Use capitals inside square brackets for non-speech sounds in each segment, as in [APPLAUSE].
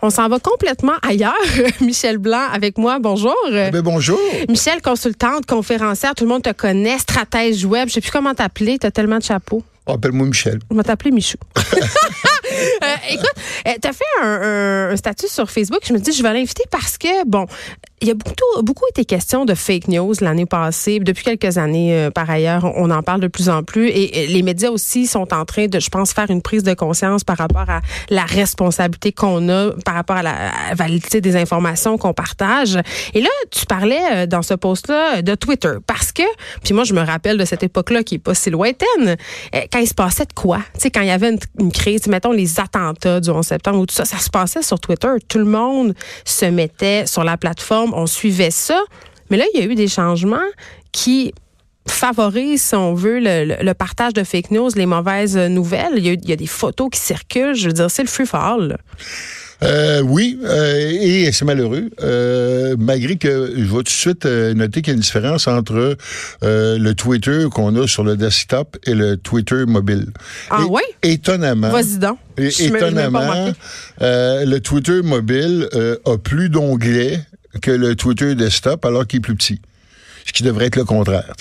On s'en va complètement ailleurs. [LAUGHS] Michel Blanc avec moi. Bonjour. Eh ben, bonjour. Michel, consultante, conférencière, tout le monde te connaît, stratège web. Je sais plus comment t'appeler. T'as tellement de chapeaux. Appelle-moi Michel. On va t'appeler Michou. [LAUGHS] Euh, écoute, euh, t'as fait un, un, statut sur Facebook. Je me dis, je vais l'inviter parce que, bon, il y a beaucoup, beaucoup été question de fake news l'année passée. Depuis quelques années, euh, par ailleurs, on en parle de plus en plus. Et, les médias aussi sont en train de, je pense, faire une prise de conscience par rapport à la responsabilité qu'on a, par rapport à la validité des informations qu'on partage. Et là, tu parlais dans ce post-là de Twitter. Parce que, puis moi, je me rappelle de cette époque-là qui est pas si lointaine, quand il se passait de quoi? Tu sais, quand il y avait une, une crise, mettons les attentats du 11 septembre ou tout ça, ça se passait sur Twitter. Tout le monde se mettait sur la plateforme, on suivait ça. Mais là, il y a eu des changements qui favorisent, si on veut, le, partage de fake news, les mauvaises nouvelles. Il y a, des photos qui circulent. Je veux dire, c'est le free fall. Euh, oui, euh, et c'est malheureux, euh, malgré que je vais tout de suite noter qu'il y a une différence entre le Twitter qu'on a sur le desktop et le Twitter mobile. Ah oui? Étonnamment. Vas-y donc. étonnamment, le Twitter mobile a plus d'onglets que le Twitter desktop alors qu'il est plus petit ce qui devrait être le contraire.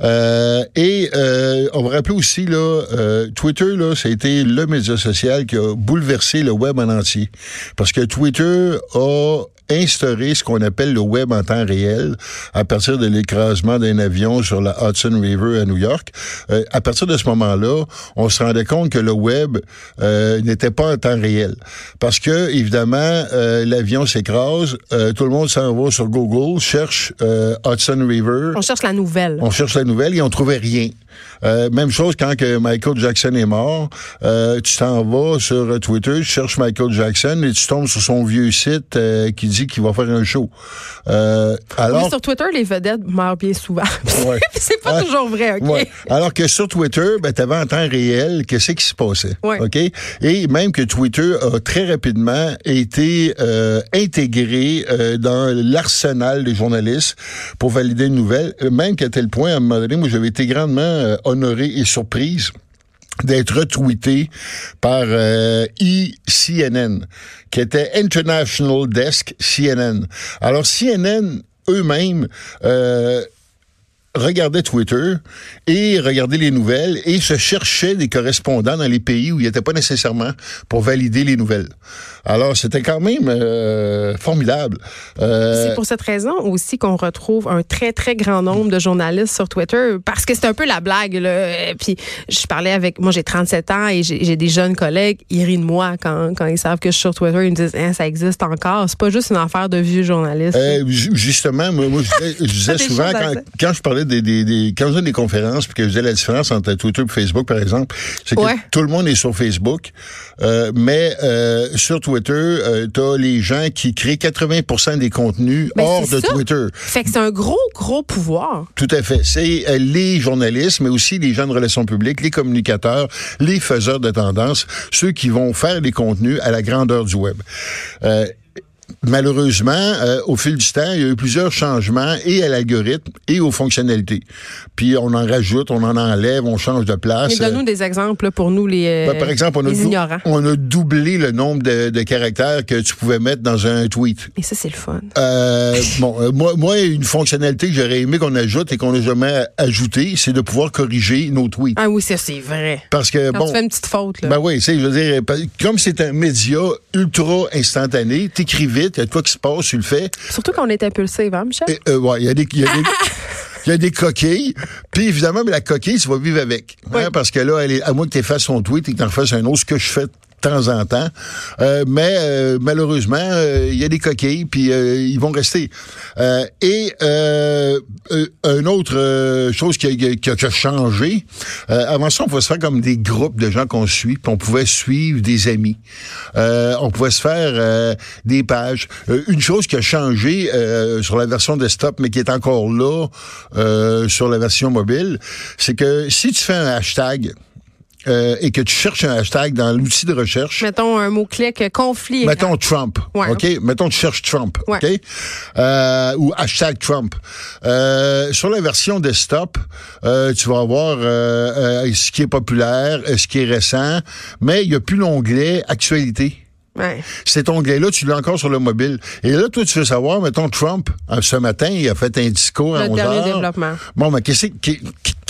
Euh, et euh, on va rappeler aussi, là, euh, Twitter, là, ça a été le média social qui a bouleversé le web en entier. Parce que Twitter a instauré ce qu'on appelle le web en temps réel à partir de l'écrasement d'un avion sur la Hudson River à New York. Euh, à partir de ce moment-là, on se rendait compte que le web euh, n'était pas en temps réel. Parce que, évidemment, euh, l'avion s'écrase, tout le monde s'en va sur Google, cherche Hudson River. On cherche la nouvelle. On cherche la nouvelle et on trouvait rien. Euh, même chose quand que Michael Jackson est mort, euh, tu t'en vas sur Twitter, tu cherches Michael Jackson et tu tombes sur son vieux site euh, qui dit qu'il va faire un show. alors, sur Twitter, les vedettes meurent bien souvent. [LAUGHS] [LAUGHS] c'est pas toujours vrai, OK? Alors que sur Twitter, ben, tu avais en temps réel qu'est-ce qui se passait. OK? Et même que Twitter a très rapidement été intégré dans l'arsenal des journalistes pour valider une nouvelle, même qu'à tel point, à un moment donné, moi, j'avais été grandement euh, honorée et surprise d'être retweeté par euh, ICNN, qui était International Desk CNN. Alors CNN eux-mêmes euh, regardaient Twitter et regardaient les nouvelles et se cherchaient des correspondants dans les pays où il n'était pas nécessairement pour valider les nouvelles. Alors, c'était quand même euh, formidable. Euh, c'est pour cette raison aussi qu'on retrouve un très, très grand nombre de journalistes sur Twitter parce que c'est un peu la blague. Là. Puis, je parlais avec... Moi, j'ai 37 ans et j'ai des jeunes collègues. Ils rient de moi quand, quand ils savent que je suis sur Twitter. Ils me disent, hein, ça existe encore? C'est pas juste une affaire de vieux journalistes. Euh, justement, moi, moi je disais, [LAUGHS] souvent, quand, quand, je parlais des, des, des, quand faisais des conférences puis que je disais la différence entre Twitter et Facebook, par exemple, c'est que tout le monde est sur Facebook, euh, mais euh, sur Twitter, euh, t'as les gens qui créent 80 des contenus ben, hors de Twitter. Fait que c'est un gros, gros pouvoir. Tout à fait. C'est euh, les journalistes, mais aussi les gens de relations publiques, les communicateurs, les faiseurs de tendance, ceux qui vont faire les contenus à la grandeur du web. Euh, malheureusement, euh, au fil du temps, il y a eu plusieurs changements et à l'algorithme et aux fonctionnalités. Puis on en rajoute, on en enlève, on change de place. donne-nous des exemples pour nous, les, euh, ben, par exemple, on a ignorants. On a doublé le nombre de, caractères que tu pouvais mettre dans un tweet. Et ça, c'est le fun. Euh, bon, moi, moi, une fonctionnalité que j'aurais aimé qu'on ajoute et qu'on n'a jamais ajouté, c'est de pouvoir corriger nos tweets. Ah oui, ça, c'est vrai. Parce que, Quand bon... tu fais une petite faute, là. Ben oui, je veux dire, comme c'est un média ultra instantané, t'écris vite, il y a de quoi qui se passe, tu le fais. Surtout quand on est impulsif, hein, Michel? Euh, ouais, il y a des... Y a des [LAUGHS] il y a des coquilles. Puis évidemment, mais la coquille, tu vas vivre avec. Hein, parce que là, elle est, à moins que tu fasses son tweet et que tu en fasses un autre, ce que je fais temps en temps. Euh, mais euh, malheureusement, euh, il y a des coquilles, puis ils vont rester. et une autre chose qui a, qui a, changé, avant ça, on pouvait se faire comme des groupes de gens qu'on suit, puis on pouvait suivre des amis. on pouvait se faire des pages. une chose qui a changé sur la version desktop, mais qui est encore là sur la version mobile, c'est que si tu fais un hashtag, euh, et que tu cherches un hashtag dans l'outil de recherche. Mettons un mot-clic euh, conflit. Mettons Trump. OK? Mettons tu cherches Trump. OK? Euh, ou hashtag Trump. Euh, sur la version desktop, euh, tu vas avoir ce qui est populaire, ce qui est récent, mais il n'y a plus l'onglet actualité. Ouais. Cet onglet-là, tu l'as encore sur le mobile. Et là, toi, tu veux savoir, mettons, Trump, euh, ce matin, il a fait un discours à Le 11 dernier heures. développement. Bon, mais qu'est-ce que-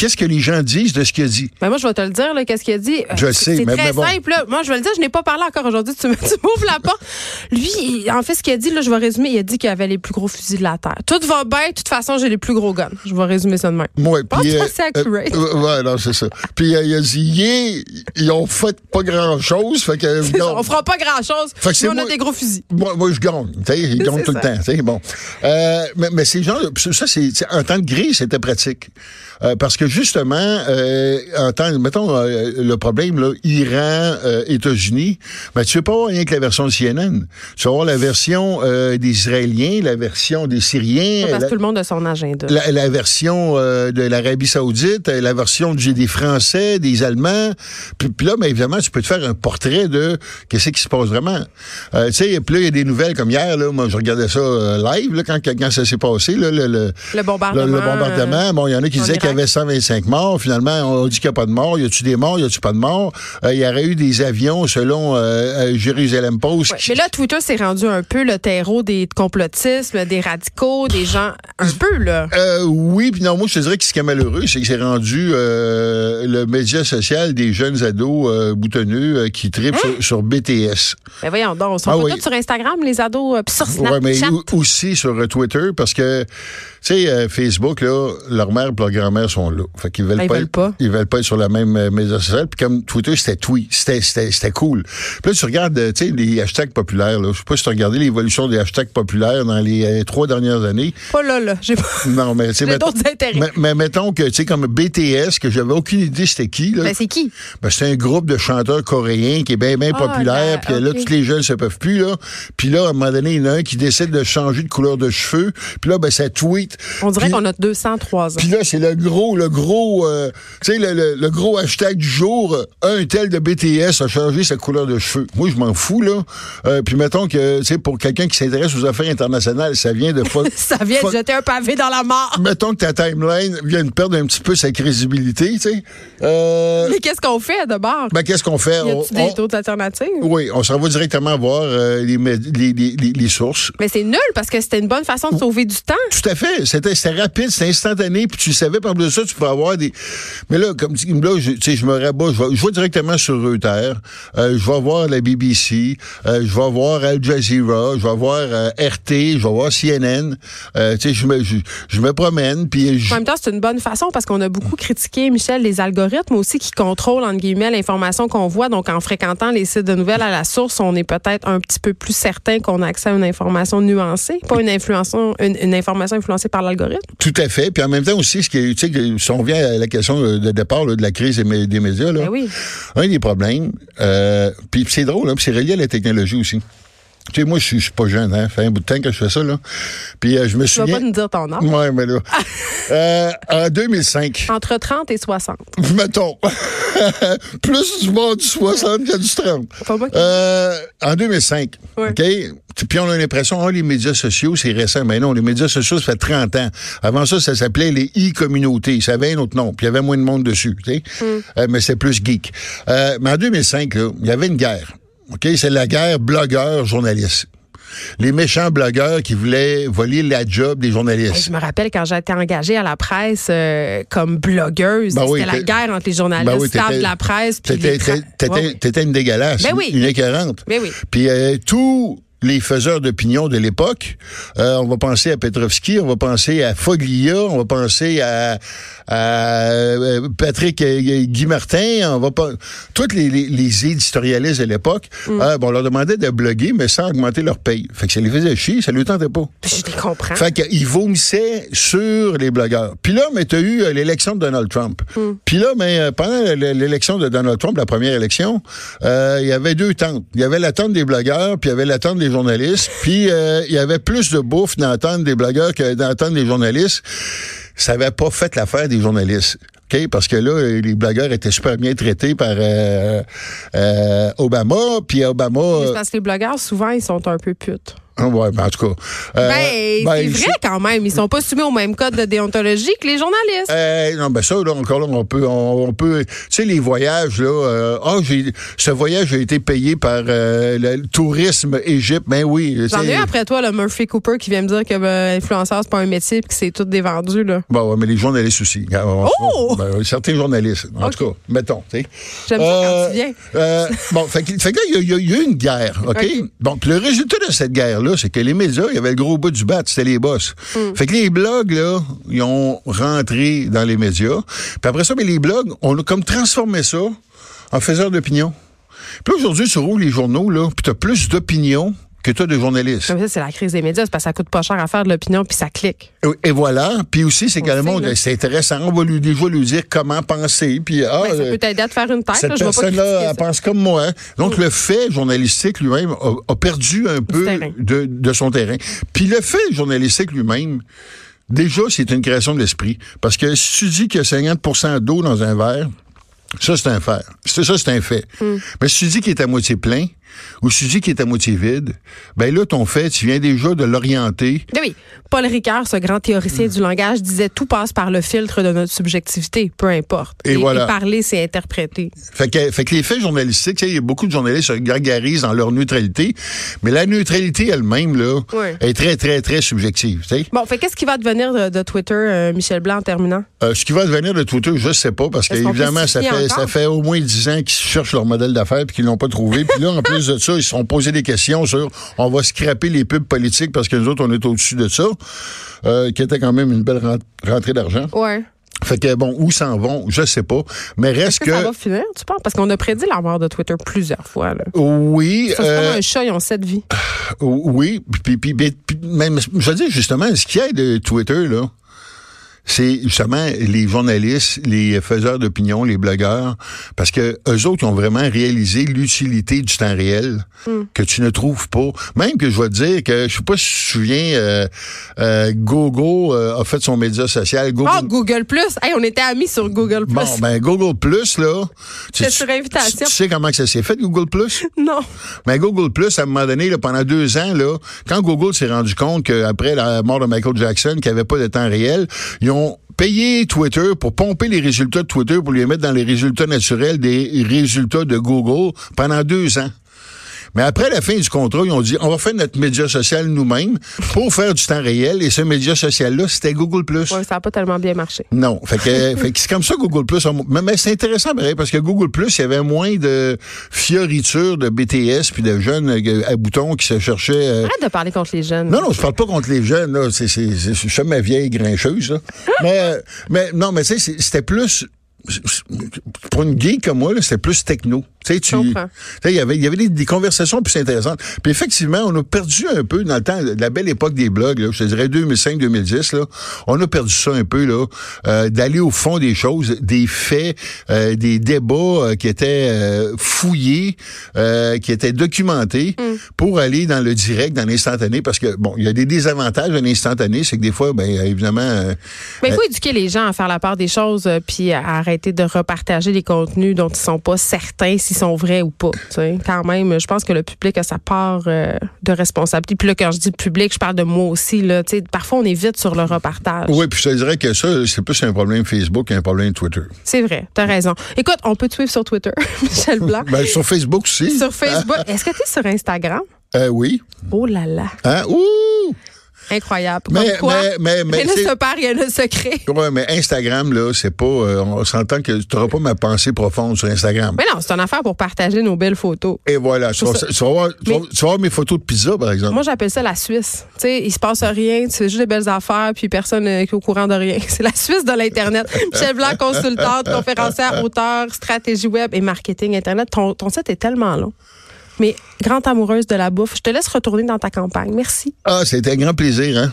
qu'est-ce que les gens disent de ce qu'il a dit? Ben moi, je vais te le dire, qu'est-ce qu'il a dit. Euh, Je sais, C'est mais- très mais bon. simple. là. Moi, je vais le dire, je n'ai pas parlé encore aujourd'hui. [LAUGHS] Tu m'ouvres la porte. Lui, il- en fait, ce qu'il a dit, là, je vais résumer, il a dit qu'il avait les plus gros fusils de la Terre. Tout va bien. De toute façon, j'ai les plus gros guns. Je vais résumer ça de même. Pense puis, pas euh, accurate. euh, ouais, non, c'est ça. Puis euh, il a dit, yeah, ils ont fait pas grand-chose, fait que... non. On fera pas grand-chose. Fait que mais on a des gros fusils. Moi, moi, je gagne. Tu sais, ils gagnent tout le temps. Bon. Euh, mais, mais ces gens, ça, c'est, en temps de gris, c'était pratique. Euh, parce que justement, euh, en temps, mettons, euh, le problème, là, Iran, euh, États-Unis, ben, tu veux pas avoir rien que la version de CNN. Tu vas avoir la version euh, des Israéliens, la version des Syriens, Parce la, que tout le monde a son agenda. la, la version de l'Arabie Saoudite, la version du- des Français, des Allemands. Puis, puis là, mais évidemment, tu peux te faire un portrait de qu'est-ce qui se passe vraiment. Tu sais, puis là, il y a des nouvelles comme hier, là, moi, je regardais ça live, là, quand, quand ça s'est passé, là, le, le, Le bombardement. le- le bombardement. Bon, il y en a qui en disaient qu'il y avait 125 morts. Finalement, on dit qu'il n'y a pas de morts. Y a-tu des morts? Y a-tu pas de morts? Euh, Il y aurait eu des avions, selon euh, euh, Jérusalem Post. Ouais, qui- Mais là, Twitter s'est rendu un peu le terreau des complotismes, des radicaux, des gens. Un peu, là. Euh, oui, puis non, moi je te dirais que ce qui est malheureux, c'est que c'est rendu le média social des jeunes ados boutonneux qui tripent Hein? sur, sur BTS. Ben voyons donc, ils sont Ah pas oui. tous sur Instagram, les ados, puis sur Ouais, mais Snapchat. au- aussi sur Twitter, parce que, tu sais, Facebook, là, leur mère et leur grand-mère sont là. Fait qu'ils veulent, ils pas veulent être- pas. Ils veulent pas être sur la même euh, média social. Puis comme Twitter, c'était tweet. C'était, c'était, c'était cool. Puis là, tu regardes, euh, tu sais, les hashtags populaires, là. Je sais pas si tu as regardé l'évolution des hashtags populaires dans les euh, trois dernières années. Pas là, là. J'ai pas. [LAUGHS] Non, mais mettons- d'autres intérêts. mais, mais mettons que, tu sais, comme BTS, que j'avais aucune idée c'était qui, là. Ben, c'est qui? Ben, c'est un groupe de chanteurs coréens qui est bien, bien Ah, populaire. ben, Puis là, tous les jeunes se peuvent plus, là. Puis là, à un moment donné, il y en a un qui décide de changer de couleur de cheveux. Puis là, ben, ça tweet. On dirait qu'on a 203 ans. puis là, c'est le gros, le gros, euh, tu sais, le, le- le gros hashtag du jour. euh, Un tel de BTS a changé sa couleur de cheveux. Moi, je m'en fous, là. Euh, puis mettons que, tu sais, pour quelqu'un qui s'intéresse aux affaires internationales, ça vient de... [LAUGHS] Ça vient de jeter un pavé dans la mort. Mettons que ta timeline vient de perdre un petit peu sa crédibilité, tu sais. Euh, Mais qu'est-ce qu'on fait de bord? ben, qu'est-ce qu'on fait? y On- a-tu des on- alternatives? oui, on s'en va directement voir les, les, les- sources. Mais c'est nul parce que c'était une bonne façon de sauver du temps. Tout à fait. C'était rapide, c'était instantané, puis tu savais par de ça, tu avoir des. Mais là, comme tu- là, je, je me rabats, je vais, je vais directement sur Reuters, euh, je vais voir la BBC, euh, je vais voir Al Jazeera, je vais voir euh, RT, je vais voir CNN. Tu sais, je me, je, je me promène, puis je- En même temps, c'est une bonne façon parce qu'on a beaucoup critiqué, Michel, les algorithmes aussi qui contrôlent, entre guillemets, l'information qu'on voit. Donc, en fréquentant les sites de nouvelles à la source, on est peut-être un petit peu plus certain qu'on a accès à une information nuancée, pas une, une, une information influencée par l'algorithme. tout à fait. Puis en même temps aussi, ce qui est, tu sais, on revient à la question de départ là, de la crise des, mé- des médias, là, Ben oui. un des problèmes, euh, puis c'est drôle, hein, c'est relié à la technologie aussi. Tu sais, moi, je suis suis pas jeune, hein. Ça fait un bout de temps que je fais ça, là. Puis euh, je me Tu vas souviens... pas nous dire ton âge. Ouais, mais là. euh, en 2005, Entre 30 et 60. [LAUGHS] mettons, [LAUGHS] plus du monde du 60 que du 30. Pas moi qui- Euh, en 2005, Ouais. OK? Puis on a l'impression, ah, les médias sociaux, c'est récent. Mais non, les médias sociaux, ça fait 30 ans. Avant ça, ça s'appelait les e-communautés. Ça avait un autre nom. Puis il y avait moins de monde dessus, tu sais. Euh, mais c'est plus geek. Euh, mais en 2005, là, il y avait une guerre. OK? C'est la guerre blogueur-journaliste. Les méchants blogueurs qui voulaient voler la job des Hey, journalistes. je me rappelle quand j'ai été engagée à la presse euh, comme blogueuse, Ben oui, c'était la guerre entre les journalistes, Ben oui, de la presse. T'étais tra- Ouais, une dégueulasse, Ben oui. une écœurante. Ben. Puis euh, tous les faiseurs d'opinion de l'époque, euh, on va penser à Petrovski, on va penser à Foglia, on va penser à, à, euh, Patrick euh, Guy Martin, on va pas tous les, les, les éditorialistes de l'époque, Mm. euh, bon, on leur demandait de bloguer, mais sans augmenter leur paye. Fait que ça les faisait chier, ça lui tentait pas. Je les comprends. Fait qu'ils vomissaient sur les blogueurs. Puis là, mais t'as eu l'élection de Donald Trump. Puis là, mais pendant l'élection de Donald Trump, la première élection, euh, il y avait deux tentes. Il y avait la tente des blogueurs, puis il y avait la tente des Puis euh, il y avait plus de bouffe tente des blogueurs que tente des journalistes. Ça avait pas fait l'affaire des journalistes. OK? Parce que là, les blogueurs étaient super bien traités par euh, euh, Obama. Puis Obama... Parce que les blogueurs, souvent, ils sont un peu putes. Ah ouais, ben, en tout cas. euh, ben, ben, c'est vrai quand même. Ils sont pas soumis au même code de déontologie que les journalistes. Euh, non, ben ça, là, encore là, on peut, on, peut, tu sais, les voyages, là, euh, oh, j'ai, ce voyage a été payé par euh, le tourisme Égypte. Ben oui. J'en ai eu après toi, le Murphy Cooper, qui vient me dire que ben, influenceur, c'est pas un métier et que c'est tout dévendu, là. Bon, ouais, mais les journalistes aussi. oh! Ben, certains journalistes, en tout cas, mettons, tu sais. J'aime ça quand tu viens. bon, fait, fait que là, il y, a eu une guerre, OK? [LAUGHS] okay. Donc, le résultat de cette guerre c'est que les médias, il y avait le gros bout du bat, c'était les boss. Mm. Fait que les blogs, là, ils ont rentré dans les médias. Puis après ça, mais les blogs, on a comme transformé ça en faiseur d'opinion. Puis aujourd'hui, sur où les journaux, là, puis t'as plus d'opinion que tu as de journalistes. Comme ça, c'est la crise des médias, parce que ça coûte pas cher à faire de l'opinion, puis ça clique. Et voilà. Puis aussi, c'est également, c'est intéressant. On va lui, déjà lui dire comment penser. Puis, ah, ben, ça peut t'aider à te faire une tête. Cette là, personne-là, elle pense comme moi. Donc, mm. le fait journalistique lui-même a, perdu un peu de, de, son terrain. Puis le fait journalistique lui-même, déjà, c'est une création de l'esprit. Parce que si tu dis qu'il y a 50% d'eau dans un verre, ça, c'est un fait. Ça, c'est un fait. Mm. Mais si tu dis qu'il est à moitié plein, ou si tu dis qu'il est à moitié vide, ben là, ton fait, tu viens déjà de l'orienter. Ben oui. Paul Ricard, ce grand théoricien du langage, disait tout passe par le filtre de notre subjectivité, peu importe. Et, voilà. parler, c'est interpréter. Fait que, fait que les faits journalistiques, il y a beaucoup de journalistes qui se gargarisent dans leur neutralité, mais la neutralité elle-même, là, est très, très, très subjective. T'sais. Bon, fait qu'est-ce qui va devenir de, Twitter, euh, Michel Blanc, en terminant? Euh, ce qui va devenir de Twitter, je ne sais pas, parce qu'évidemment, ça fait, ça fait au moins dix ans qu'ils cherchent leur modèle d'affaires et qu'ils l'ont pas trouvé. Puis là, en [LAUGHS] plus de ça, ils se sont posés des questions sur on va scraper les pubs politiques parce que nous autres, on est au-dessus de ça, euh, qui était quand même une belle rentrée d'argent. Ouais. Fait que bon, où s'en vont, je sais pas. Mais reste que, que. Ça va finir, tu penses? Parce qu'on a prédit la mort de Twitter plusieurs fois. Là. Oui. Ça, c'est euh, comme un chat, ils ont sept vies. Oui. Puis, puis, même, je veux dire, justement, ce qu'il y a de Twitter, là, c'est justement les journalistes, les faiseurs d'opinion, les blogueurs, parce que eux autres ont vraiment réalisé l'utilité du temps réel hmm. que tu ne trouves pas. Même que je vais te dire que je sais pas si tu te souviens, euh, euh, Gogo euh, a fait son média social. Google... Oh, Google Plus. Hey, on était amis sur Google Plus. Bon, ben Google Plus là. C'est sur invitation. Tu, sais comment que ça s'est fait Google Plus? [LAUGHS] Non. Ben Google Plus à un moment donné, là, pendant deux ans là, quand Google s'est rendu compte qu'après la mort de Michael Jackson, qu'il n'y avait pas de temps réel, ils ont payé Twitter pour pomper les résultats de Twitter pour les mettre dans les résultats naturels des résultats de Google pendant deux ans. Mais après la fin du contrat, ils ont dit, on va faire notre média social nous-mêmes pour faire du temps réel. Et ce média social-là, c'était Google+. Oui, ça n'a pas tellement bien marché. Non. Fait que, [LAUGHS] fait que c'est comme ça Google+. Mais, mais c'est intéressant, parce que Google+, il y avait moins de fioritures de BTS puis de jeunes euh, à boutons qui se cherchaient... Euh, Arrête de parler contre les jeunes. Non, non, je parle pas contre les jeunes. Là. C'est, c'est, je suis ma vieille grincheuse. Là. mais, euh, mais non, mais tu sais, c'était plus pour une geek comme moi, c'était plus techno. Tu sais, il y avait, y avait des, conversations plus intéressantes. Puis effectivement, on a perdu un peu dans le temps, la belle époque des blogs, là, je te dirais 2005-2010, là, on a perdu ça un peu, là, euh, d'aller au fond des choses, des faits, euh, des débats euh, qui étaient fouillés, qui étaient documentés, mm. pour aller dans le direct, dans l'instantané, parce que, bon, il y a des désavantages de l'instantané, c'est que des fois, ben, évidemment... Mais il faut éduquer les gens à faire la part des choses, puis à arrêter de repartager des contenus dont ils sont pas certains si sont vrais ou pas. Quand même, je pense que le public a sa part euh, de responsabilité. Puis là, quand je dis public, je parle de moi aussi. Là, parfois, on est vite sur le repartage. Oui, puis je te dirais que ça, c'est plus un problème Facebook qu'un problème Twitter. C'est vrai, tu as raison. Écoute, on peut te suivre sur Twitter, [LAUGHS] Michel Blanc. ben, sur Facebook aussi. Sur Facebook. Est-ce que tu es sur Instagram? Euh, oui. Oh là là. Hein? Ouh! Incroyable. Mais, quoi, mais, mais, mais, rien ne se perd, rien ne se crée. Oui, mais Instagram, là, c'est pas. Euh, on s'entend que tu n'auras pas ma pensée profonde sur Instagram. Mais non, c'est une affaire pour partager nos belles photos. Et voilà. Tu vas, voir, mes photos de pizza, par exemple. Moi, j'appelle ça la Suisse. Tu sais, il se passe rien, fais juste des belles affaires, puis personne n'est au courant de rien. [LAUGHS] C'est la Suisse de l'Internet. Michel Blanc, consultante, conférencière, auteur, stratégie web et marketing Internet. Ton, ton site est tellement long mais grande amoureuse de la bouffe. Je te laisse retourner dans ta campagne. Merci. Ah, c'était un grand plaisir, hein?